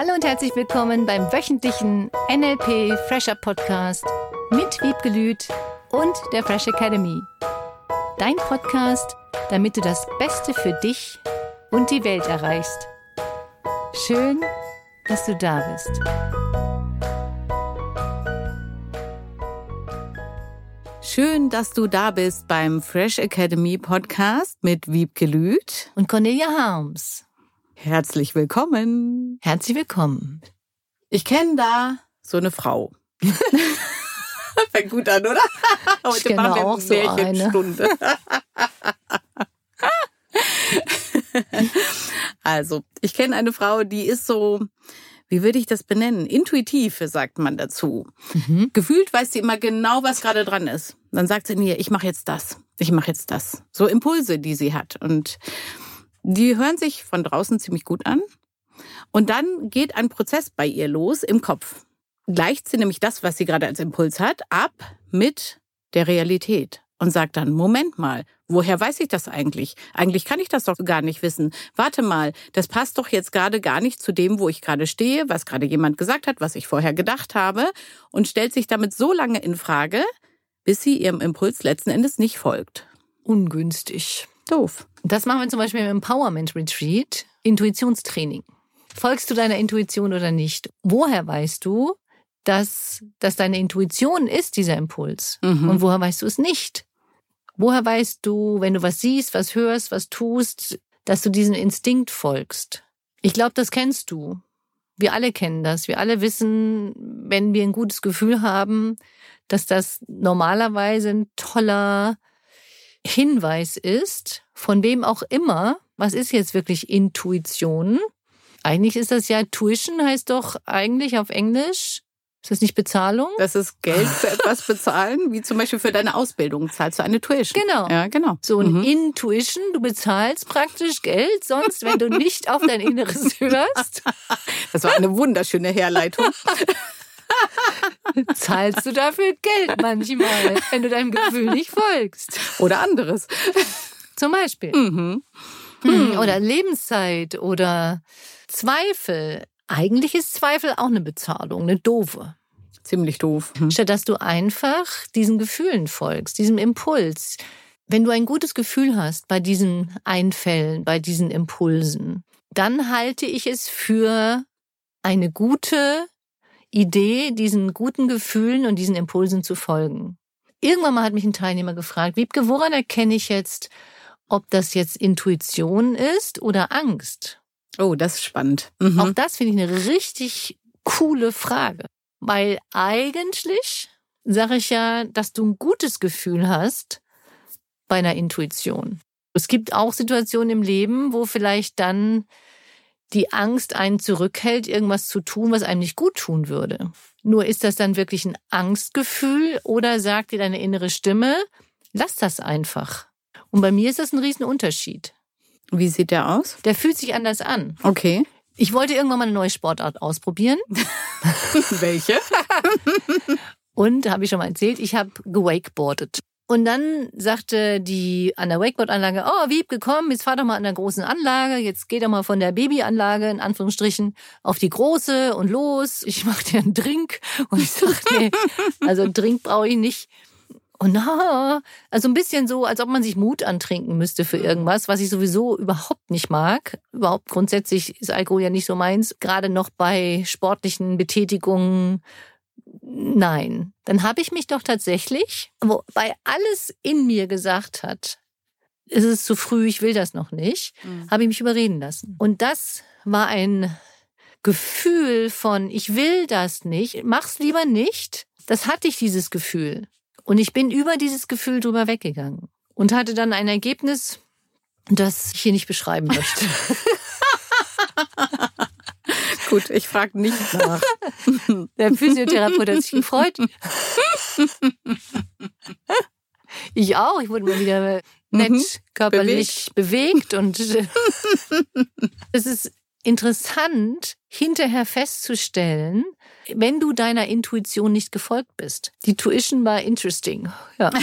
Hallo und herzlich willkommen beim wöchentlichen NLP Fresher Podcast mit Wiebgelüt und der Fresh Academy. Dein Podcast, damit du das Beste für dich und die Welt erreichst. Schön, dass du da bist. Schön, dass du da bist beim Fresh Academy Podcast mit Wiebke Lüth und Cornelia Harms. Herzlich willkommen. Herzlich willkommen. Ich kenne da so eine Frau. Fängt gut an, oder? Heute ich kenne wir auch so eine. also, ich kenne eine Frau, die ist so, wie würde ich das benennen? Intuitiv, sagt man dazu. Mhm. Gefühlt weiß sie immer genau, was gerade dran ist. Dann sagt sie mir, ich mache jetzt das, ich mache jetzt das. So Impulse, die sie hat. Und die hören sich von draußen ziemlich gut an. Und dann geht ein Prozess bei ihr los im Kopf. Gleicht sie nämlich das, was sie gerade als Impuls hat, ab mit der Realität und sagt dann, Moment mal, woher weiß ich das eigentlich? Eigentlich kann ich das doch gar nicht wissen. Warte mal, das passt doch jetzt gerade gar nicht zu dem, wo ich gerade stehe, was gerade jemand gesagt hat, was ich vorher gedacht habe und stellt sich damit so lange in Frage, bis sie ihrem Impuls letzten Endes nicht folgt. Ungünstig. Doof. Das machen wir zum Beispiel im Empowerment Retreat, Intuitionstraining. Folgst du deiner Intuition oder nicht? Woher weißt du, dass das deine Intuition ist, dieser Impuls? Mhm. Und woher weißt du es nicht? Woher weißt du, wenn du was siehst, was hörst, was tust, dass du diesem Instinkt folgst? Ich glaube, das kennst du. Wir alle kennen das. Wir alle wissen, wenn wir ein gutes Gefühl haben, dass das normalerweise ein toller Hinweis ist, von wem auch immer, was ist jetzt wirklich Intuition? Eigentlich ist das ja Tuition, heißt doch eigentlich auf Englisch. Ist das nicht Bezahlung? Das ist Geld für etwas bezahlen, wie zum Beispiel für deine Ausbildung zahlst du eine Tuition. Genau. Ja, genau. So ein mhm. Intuition, du bezahlst praktisch Geld, sonst wenn du nicht auf dein Inneres hörst. Das war eine wunderschöne Herleitung. zahlst du dafür Geld manchmal, wenn du deinem Gefühl nicht folgst. Oder anderes. Zum Beispiel. Mhm. Mhm. Oder Lebenszeit oder Zweifel. Eigentlich ist Zweifel auch eine Bezahlung, eine doofe. Ziemlich doof. Mhm. Statt dass du einfach diesen Gefühlen folgst, diesem Impuls. Wenn du ein gutes Gefühl hast bei diesen Einfällen, bei diesen Impulsen, dann halte ich es für eine gute Idee, diesen guten Gefühlen und diesen Impulsen zu folgen. Irgendwann mal hat mich ein Teilnehmer gefragt, Wiebke, woran erkenne ich jetzt, ob das jetzt Intuition ist oder Angst? Oh, das ist spannend. Mhm. Auch das finde ich eine richtig coole Frage. Weil eigentlich sage ich ja, dass du ein gutes Gefühl hast bei einer Intuition. Es gibt auch Situationen im Leben, wo vielleicht dann die Angst einen zurückhält, irgendwas zu tun, was einem nicht gut tun würde. Nur ist das dann wirklich ein Angstgefühl oder sagt dir deine innere Stimme, lass das einfach. Und bei mir ist das ein Riesenunterschied. Wie sieht der aus? Der fühlt sich anders an. Okay. Ich wollte irgendwann mal eine neue Sportart ausprobieren. Welche? Und habe ich schon mal erzählt, ich habe gewakeboardet. Und dann sagte die an der Wakeboard-Anlage, oh, Wiebke, komm, jetzt fahr doch mal an der großen Anlage, jetzt geh doch mal von der Babyanlage, in Anführungsstrichen, auf die große und los, ich mach dir einen Drink. Und ich sag, nee, also einen Drink brauche ich nicht. Und na, also ein bisschen so, als ob man sich Mut antrinken müsste für irgendwas, was ich sowieso überhaupt nicht mag. Überhaupt grundsätzlich ist Alkohol ja nicht so meins. Gerade noch bei sportlichen Betätigungen, nein. Dann habe ich mich doch tatsächlich, wobei alles in mir gesagt hat, es ist zu früh, ich will das noch nicht, mhm. habe ich mich überreden lassen. Und das war ein Gefühl von, ich will das nicht, mach's lieber nicht. Das hatte ich, dieses Gefühl. Und ich bin über dieses Gefühl drüber weggegangen und hatte dann ein Ergebnis, das ich hier nicht beschreiben möchte. Gut, ich frage nicht nach. Der Physiotherapeut hat sich gefreut. Ich auch. Ich wurde mal wieder nett mhm. körperlich bewegt. bewegt und es ist interessant, hinterher festzustellen, wenn du deiner Intuition nicht gefolgt bist. Die Tuition war interesting. Ja.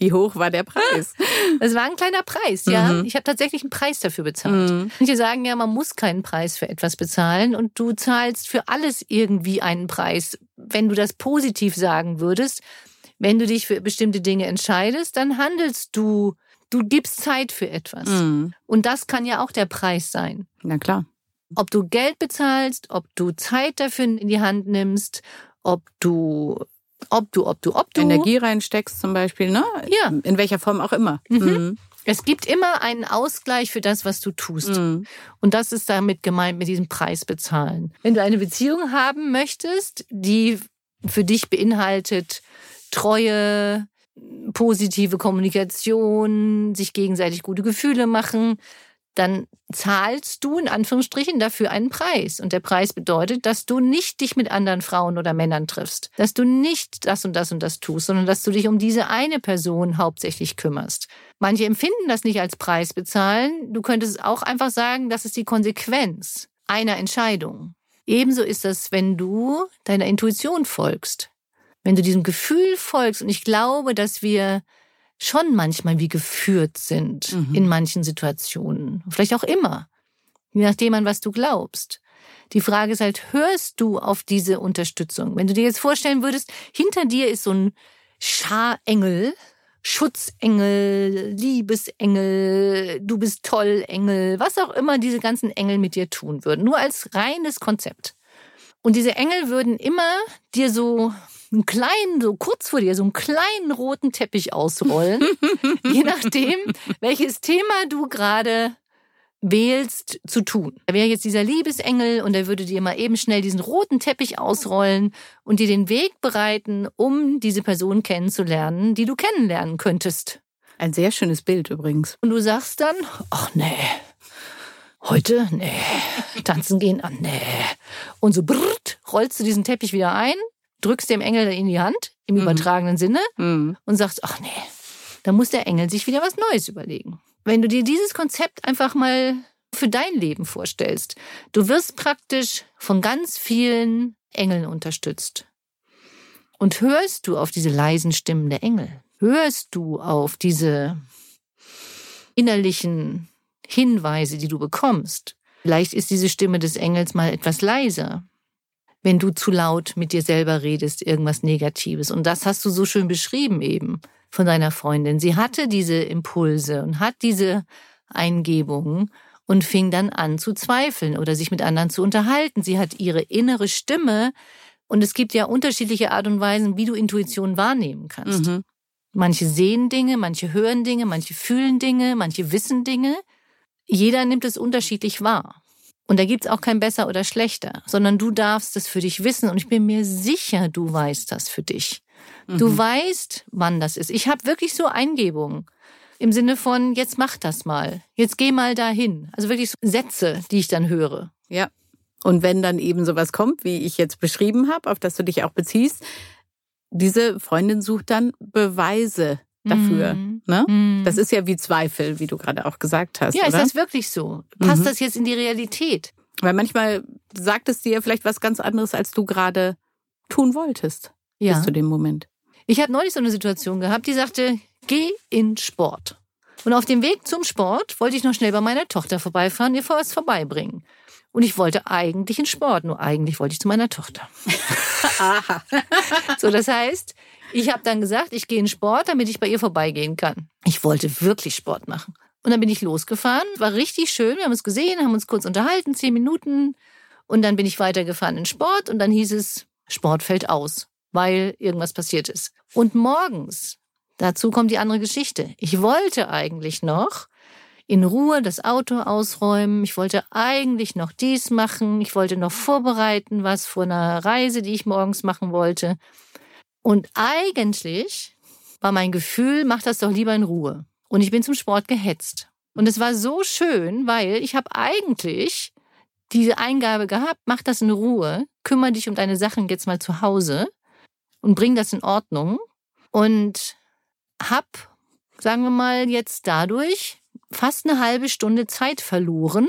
Wie hoch war der Preis? Es war ein kleiner Preis, ja. Mhm. Ich habe tatsächlich einen Preis dafür bezahlt. Mhm. Manche sagen ja, man muss keinen Preis für etwas bezahlen und du zahlst für alles irgendwie einen Preis. Wenn du das positiv sagen würdest, wenn du dich für bestimmte Dinge entscheidest, dann handelst du, du gibst Zeit für etwas. Mhm. Und das kann ja auch der Preis sein. Na klar. Ob du Geld bezahlst, ob du Zeit dafür in die Hand nimmst, ob du ob du, ob du, ob du. Energie reinsteckst zum Beispiel, ne? Ja. In welcher Form auch immer. Mhm. Mhm. Es gibt immer einen Ausgleich für das, was du tust. Mhm. Und das ist damit gemeint mit diesem Preis bezahlen. Wenn du eine Beziehung haben möchtest, die für dich beinhaltet Treue, positive Kommunikation, sich gegenseitig gute Gefühle machen, dann zahlst du in Anführungsstrichen dafür einen Preis. Und der Preis bedeutet, dass du nicht dich mit anderen Frauen oder Männern triffst, dass du nicht das und das und das tust, sondern dass du dich um diese eine Person hauptsächlich kümmerst. Manche empfinden das nicht als Preis bezahlen. Du könntest auch einfach sagen, das ist die Konsequenz einer Entscheidung. Ebenso ist das, wenn du deiner Intuition folgst. Wenn du diesem Gefühl folgst. Und ich glaube, dass wir schon manchmal wie geführt sind mhm. in manchen Situationen. Vielleicht auch immer. Je nachdem, an was du glaubst. Die Frage ist halt, hörst du auf diese Unterstützung? Wenn du dir jetzt vorstellen würdest, hinter dir ist so ein Scharengel, Schutzengel, Liebesengel, du bist toll Engel, was auch immer diese ganzen Engel mit dir tun würden. Nur als reines Konzept. Und diese Engel würden immer dir so einen kleinen, so kurz vor dir, so einen kleinen roten Teppich ausrollen, je nachdem, welches Thema du gerade wählst zu tun. Da wäre jetzt dieser Liebesengel und er würde dir mal eben schnell diesen roten Teppich ausrollen und dir den Weg bereiten, um diese Person kennenzulernen, die du kennenlernen könntest. Ein sehr schönes Bild übrigens. Und du sagst dann, ach nee, heute, nee, tanzen gehen, ah nee. Und so brrrt, rollst du diesen Teppich wieder ein drückst dem Engel in die Hand, im mhm. übertragenen Sinne, mhm. und sagst, ach nee, da muss der Engel sich wieder was Neues überlegen. Wenn du dir dieses Konzept einfach mal für dein Leben vorstellst, du wirst praktisch von ganz vielen Engeln unterstützt. Und hörst du auf diese leisen Stimmen der Engel? Hörst du auf diese innerlichen Hinweise, die du bekommst? Vielleicht ist diese Stimme des Engels mal etwas leiser wenn du zu laut mit dir selber redest, irgendwas Negatives. Und das hast du so schön beschrieben eben von deiner Freundin. Sie hatte diese Impulse und hat diese Eingebungen und fing dann an zu zweifeln oder sich mit anderen zu unterhalten. Sie hat ihre innere Stimme und es gibt ja unterschiedliche Art und Weisen, wie du Intuition wahrnehmen kannst. Mhm. Manche sehen Dinge, manche hören Dinge, manche fühlen Dinge, manche wissen Dinge. Jeder nimmt es unterschiedlich wahr. Und da gibt's auch kein besser oder schlechter, sondern du darfst es für dich wissen. Und ich bin mir sicher, du weißt das für dich. Mhm. Du weißt, wann das ist. Ich habe wirklich so Eingebungen im Sinne von, jetzt mach das mal, jetzt geh mal dahin. Also wirklich so Sätze, die ich dann höre. Ja. Und wenn dann eben sowas kommt, wie ich jetzt beschrieben habe, auf das du dich auch beziehst, diese Freundin sucht dann Beweise dafür. Mhm. Ne? Mhm. Das ist ja wie Zweifel, wie du gerade auch gesagt hast. Ja, oder? ist das wirklich so? Passt mhm. das jetzt in die Realität? Weil manchmal sagt es dir vielleicht was ganz anderes, als du gerade tun wolltest. Ja. Bis zu dem Moment. Ich habe neulich so eine Situation gehabt, die sagte, geh in Sport. Und auf dem Weg zum Sport wollte ich noch schnell bei meiner Tochter vorbeifahren, ihr was vorbeibringen. Und ich wollte eigentlich in Sport, nur eigentlich wollte ich zu meiner Tochter. Aha. so, das heißt, ich habe dann gesagt, ich gehe in Sport, damit ich bei ihr vorbeigehen kann. Ich wollte wirklich Sport machen. Und dann bin ich losgefahren, war richtig schön. Wir haben uns gesehen, haben uns kurz unterhalten, zehn Minuten. Und dann bin ich weitergefahren in Sport und dann hieß es, Sport fällt aus, weil irgendwas passiert ist. Und morgens, dazu kommt die andere Geschichte. Ich wollte eigentlich noch in Ruhe das Auto ausräumen. Ich wollte eigentlich noch dies machen. Ich wollte noch vorbereiten, was vor einer Reise, die ich morgens machen wollte. Und eigentlich war mein Gefühl, mach das doch lieber in Ruhe. Und ich bin zum Sport gehetzt. Und es war so schön, weil ich habe eigentlich diese Eingabe gehabt, mach das in Ruhe, kümmere dich um deine Sachen jetzt mal zu Hause und bring das in Ordnung. Und hab, sagen wir mal, jetzt dadurch fast eine halbe Stunde Zeit verloren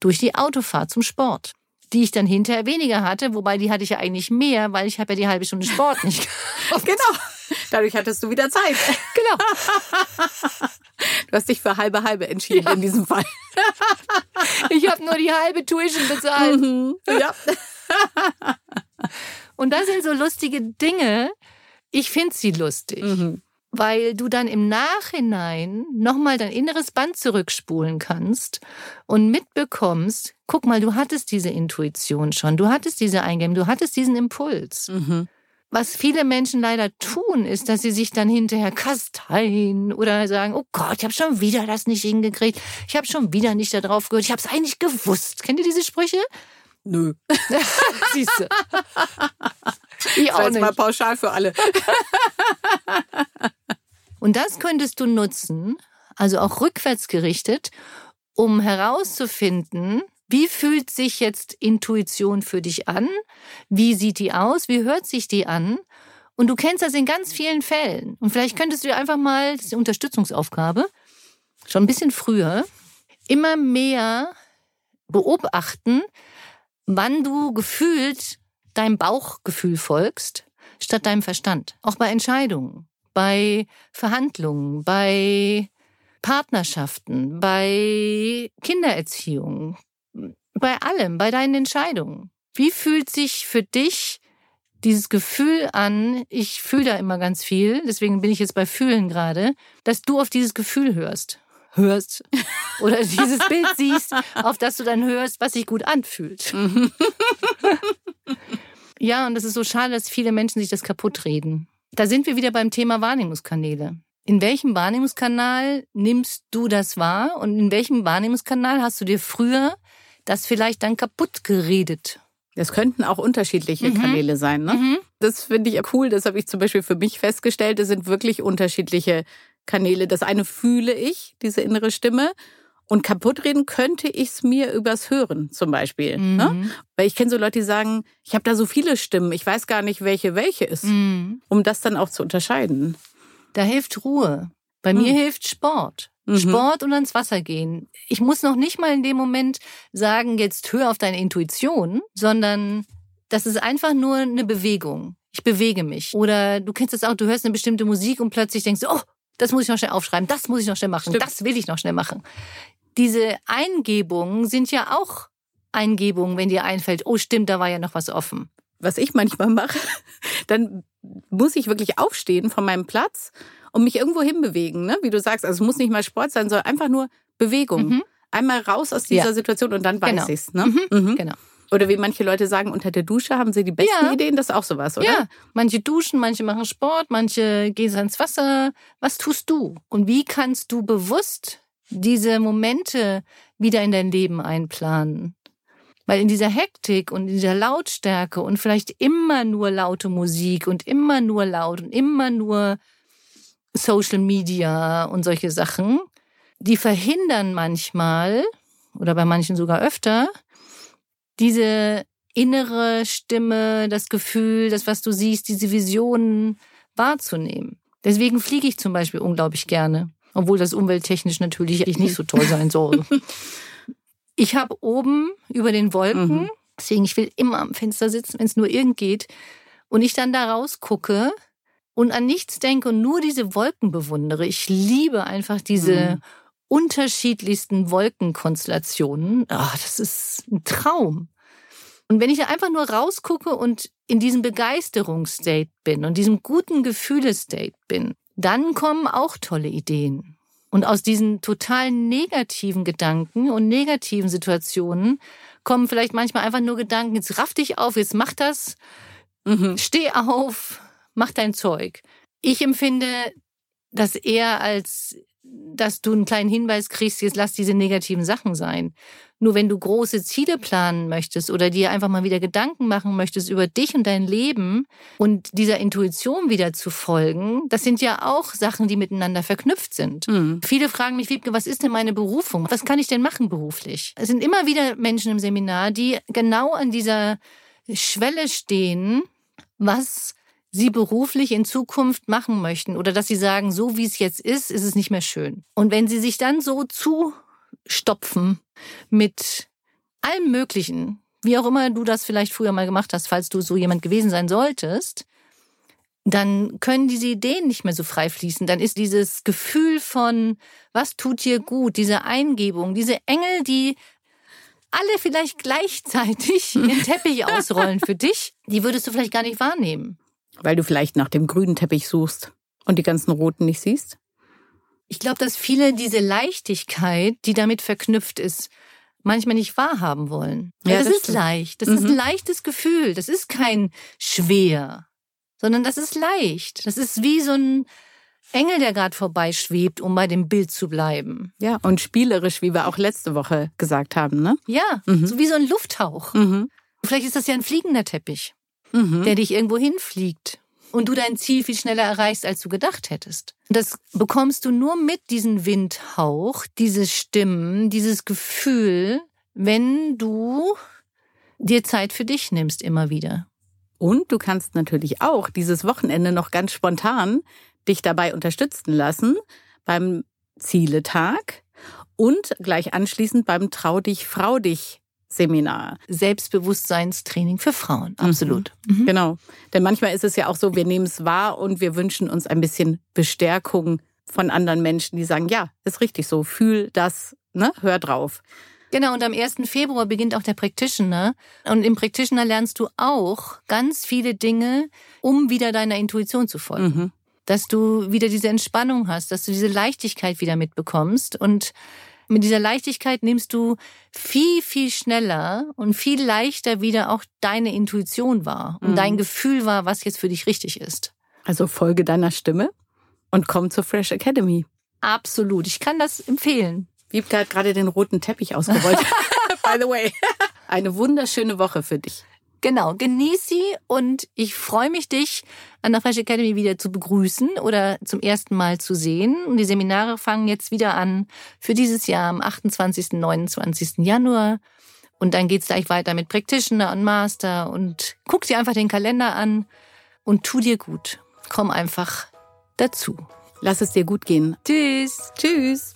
durch die Autofahrt zum Sport, die ich dann hinterher weniger hatte, wobei die hatte ich ja eigentlich mehr, weil ich habe ja die halbe Stunde Sport nicht gehabt. Genau. Dadurch hattest du wieder Zeit. Genau. Du hast dich für halbe halbe entschieden ja. in diesem Fall. Ich habe nur die halbe Tuition bezahlt. Mhm. Ja. Und das sind so lustige Dinge. Ich finde sie lustig. Mhm weil du dann im Nachhinein nochmal dein inneres Band zurückspulen kannst und mitbekommst, guck mal, du hattest diese Intuition schon, du hattest diese Eingebung, du hattest diesen Impuls. Mhm. Was viele Menschen leider tun, ist, dass sie sich dann hinterher kasteien oder sagen, oh Gott, ich habe schon wieder das nicht hingekriegt, ich habe schon wieder nicht darauf gehört, ich habe es eigentlich gewusst. Kennt ihr diese Sprüche? Nö. Siehst du. Ich auch nicht. mal pauschal für alle. Und das könntest du nutzen, also auch rückwärts gerichtet, um herauszufinden, wie fühlt sich jetzt Intuition für dich an? Wie sieht die aus? Wie hört sich die an? Und du kennst das in ganz vielen Fällen. Und vielleicht könntest du einfach mal, das ist die Unterstützungsaufgabe, schon ein bisschen früher, immer mehr beobachten, wann du gefühlt deinem Bauchgefühl folgst, statt deinem Verstand. Auch bei Entscheidungen, bei Verhandlungen, bei Partnerschaften, bei Kindererziehung, bei allem, bei deinen Entscheidungen. Wie fühlt sich für dich dieses Gefühl an, ich fühle da immer ganz viel, deswegen bin ich jetzt bei Fühlen gerade, dass du auf dieses Gefühl hörst hörst oder dieses Bild siehst, auf das du dann hörst, was sich gut anfühlt. ja, und das ist so schade, dass viele Menschen sich das kaputt reden. Da sind wir wieder beim Thema Wahrnehmungskanäle. In welchem Wahrnehmungskanal nimmst du das wahr und in welchem Wahrnehmungskanal hast du dir früher das vielleicht dann kaputt geredet? Es könnten auch unterschiedliche mhm. Kanäle sein. Ne? Mhm. Das finde ich cool. Das habe ich zum Beispiel für mich festgestellt. Es sind wirklich unterschiedliche Kanäle. Das eine fühle ich, diese innere Stimme. Und kaputtreden könnte ich es mir übers Hören zum Beispiel. Ne? Mhm. Ne? Weil ich kenne so Leute, die sagen, ich habe da so viele Stimmen, ich weiß gar nicht, welche welche ist, mhm. um das dann auch zu unterscheiden. Da hilft Ruhe. Bei mhm. mir hilft Sport. Mhm. Sport und ans Wasser gehen. Ich muss noch nicht mal in dem Moment sagen, jetzt hör auf deine Intuition, sondern das ist einfach nur eine Bewegung. Ich bewege mich. Oder du kennst das auch, du hörst eine bestimmte Musik und plötzlich denkst du, oh, das muss ich noch schnell aufschreiben, das muss ich noch schnell machen, Stimmt. das will ich noch schnell machen. Diese Eingebungen sind ja auch Eingebungen, wenn dir einfällt, oh stimmt, da war ja noch was offen. Was ich manchmal mache, dann muss ich wirklich aufstehen von meinem Platz und mich irgendwo hinbewegen, ne? wie du sagst. Also es muss nicht mal Sport sein, sondern einfach nur Bewegung. Mhm. Einmal raus aus dieser ja. Situation und dann weiß genau. ich's. Ne? Mhm. Mhm. Genau. Oder wie manche Leute sagen, unter der Dusche haben sie die besten ja. Ideen. Das ist auch sowas, oder? Ja, manche duschen, manche machen Sport, manche gehen ins Wasser. Was tust du? Und wie kannst du bewusst diese Momente wieder in dein Leben einplanen? Weil in dieser Hektik und in dieser Lautstärke und vielleicht immer nur laute Musik und immer nur laut und immer nur Social Media und solche Sachen, die verhindern manchmal oder bei manchen sogar öfter diese innere Stimme, das Gefühl, das, was du siehst, diese Visionen wahrzunehmen. Deswegen fliege ich zum Beispiel unglaublich gerne, obwohl das umwelttechnisch natürlich nicht so toll sein soll. Ich habe oben über den Wolken, mhm. deswegen ich will immer am Fenster sitzen, wenn es nur irgend geht, und ich dann da rausgucke und an nichts denke und nur diese Wolken bewundere. Ich liebe einfach diese mhm. unterschiedlichsten Wolkenkonstellationen. Oh, das ist ein Traum. Und wenn ich einfach nur rausgucke und in diesem Begeisterungsstate bin und diesem guten Gefühlestate bin, dann kommen auch tolle Ideen. Und aus diesen total negativen Gedanken und negativen Situationen kommen vielleicht manchmal einfach nur Gedanken, jetzt raff dich auf, jetzt mach das, mhm. steh auf, mach dein Zeug. Ich empfinde das eher als, dass du einen kleinen Hinweis kriegst, jetzt lass diese negativen Sachen sein. Nur wenn du große Ziele planen möchtest oder dir einfach mal wieder Gedanken machen möchtest über dich und dein Leben und dieser Intuition wieder zu folgen, das sind ja auch Sachen, die miteinander verknüpft sind. Mhm. Viele fragen mich, Wiebke, was ist denn meine Berufung? Was kann ich denn machen beruflich? Es sind immer wieder Menschen im Seminar, die genau an dieser Schwelle stehen, was sie beruflich in Zukunft machen möchten oder dass sie sagen, so wie es jetzt ist, ist es nicht mehr schön. Und wenn sie sich dann so zustopfen mit allem Möglichen, wie auch immer du das vielleicht früher mal gemacht hast, falls du so jemand gewesen sein solltest, dann können diese Ideen nicht mehr so frei fließen. Dann ist dieses Gefühl von, was tut dir gut, diese Eingebung, diese Engel, die alle vielleicht gleichzeitig den Teppich ausrollen für dich, die würdest du vielleicht gar nicht wahrnehmen. Weil du vielleicht nach dem grünen Teppich suchst und die ganzen roten nicht siehst? Ich glaube, dass viele diese Leichtigkeit, die damit verknüpft ist, manchmal nicht wahrhaben wollen. Ja, das, das, ist leicht. Das mhm. ist ein leichtes Gefühl. Das ist kein schwer, sondern das ist leicht. Das ist wie so ein Engel, der gerade vorbeischwebt, um bei dem Bild zu bleiben. Ja, und spielerisch, wie wir auch letzte Woche gesagt haben, ne? Ja, mhm. so wie so ein Lufthauch. Mhm. Vielleicht ist das ja ein fliegender Teppich, mhm. der dich irgendwo hinfliegt und du dein Ziel viel schneller erreichst, als du gedacht hättest. Das bekommst du nur mit diesem Windhauch, diese Stimmen, dieses Gefühl, wenn du dir Zeit für dich nimmst immer wieder. Und du kannst natürlich auch dieses Wochenende noch ganz spontan dich dabei unterstützen lassen beim Zieletag und gleich anschließend beim Trau dich, Frau dich Seminar. Selbstbewusstseinstraining für Frauen, mhm. absolut. Mhm. Genau. Denn manchmal ist es ja auch so, wir nehmen es wahr und wir wünschen uns ein bisschen Bestärkung von anderen Menschen, die sagen, ja, ist richtig so, fühl das, ne, hör drauf. Genau, und am 1. Februar beginnt auch der Practitioner. Und im Practitioner lernst du auch ganz viele Dinge, um wieder deiner Intuition zu folgen. Mhm. Dass du wieder diese Entspannung hast, dass du diese Leichtigkeit wieder mitbekommst und mit dieser Leichtigkeit nimmst du viel, viel schneller und viel leichter wieder auch deine Intuition wahr und mhm. dein Gefühl wahr, was jetzt für dich richtig ist. Also folge deiner Stimme und komm zur Fresh Academy. Absolut. Ich kann das empfehlen. Wiebke hat gerade den roten Teppich ausgerollt. By the way. Eine wunderschöne Woche für dich. Genau, genieß sie und ich freue mich, dich an der Fresh Academy wieder zu begrüßen oder zum ersten Mal zu sehen. Und die Seminare fangen jetzt wieder an für dieses Jahr am 28. 29. Januar. Und dann geht's gleich weiter mit Practitioner und Master und guck dir einfach den Kalender an und tu dir gut. Komm einfach dazu. Lass es dir gut gehen. Tschüss. Tschüss.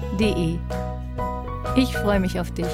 Ich freue mich auf dich.